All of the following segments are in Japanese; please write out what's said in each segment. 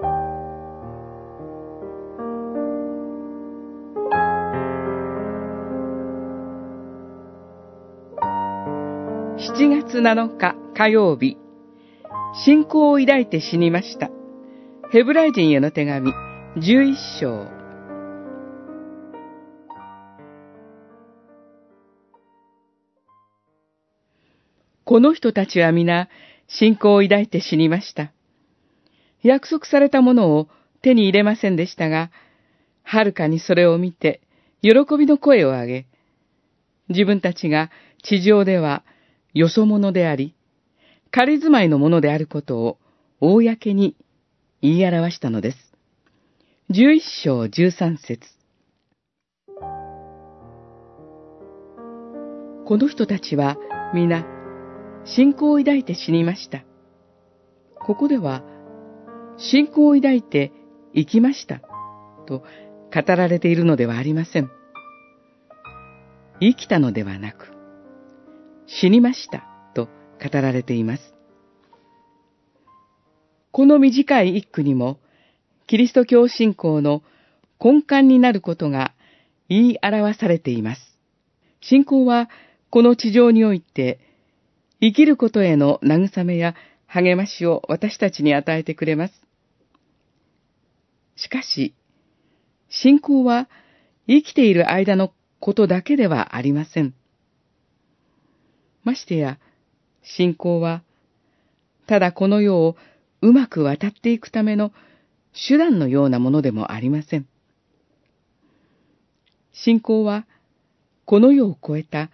7月7日火曜日、信仰を抱いて死にました。ヘブライ人への手紙11章。この人たちは皆信仰を抱いて死にました。約束されたものを手に入れませんでしたが、はるかにそれを見て、喜びの声を上げ、自分たちが地上ではよそ者であり、仮住まいのものであることを公に言い表したのです。十一章十三節この人たちは皆、信仰を抱いて死にました。ここでは、信仰を抱いて生きました。と語られているのではありません。生きたのではなく、死にましたと語られています。この短い一句にも、キリスト教信仰の根幹になることが言い表されています。信仰はこの地上において、生きることへの慰めや励ましを私たちに与えてくれます。しかし、信仰は生きている間のことだけではありません。ましてや、信仰は、ただこの世をうまく渡っていくための手段のようなものでもありません。信仰は、この世を超えた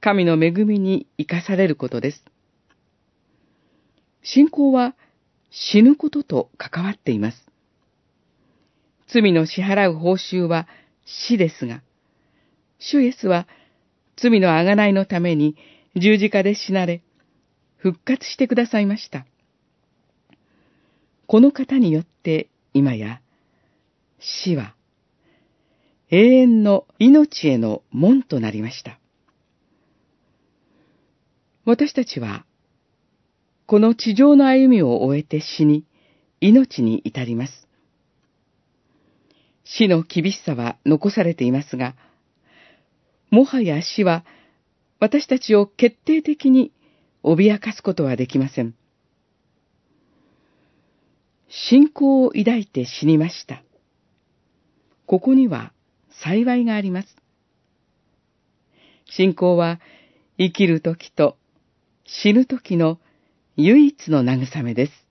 神の恵みに生かされることです。信仰は死ぬことと関わっています。罪の支払う報酬は死ですが、主イエスは罪の贖いのために十字架で死なれ、復活してくださいました。この方によって今や死は永遠の命への門となりました。私たちは、この地上の歩みを終えて死に、命に至ります。死の厳しさは残されていますが、もはや死は私たちを決定的に脅かすことはできません。信仰を抱いて死にました。ここには幸いがあります。信仰は生きる時と死ぬ時の唯一の慰めです。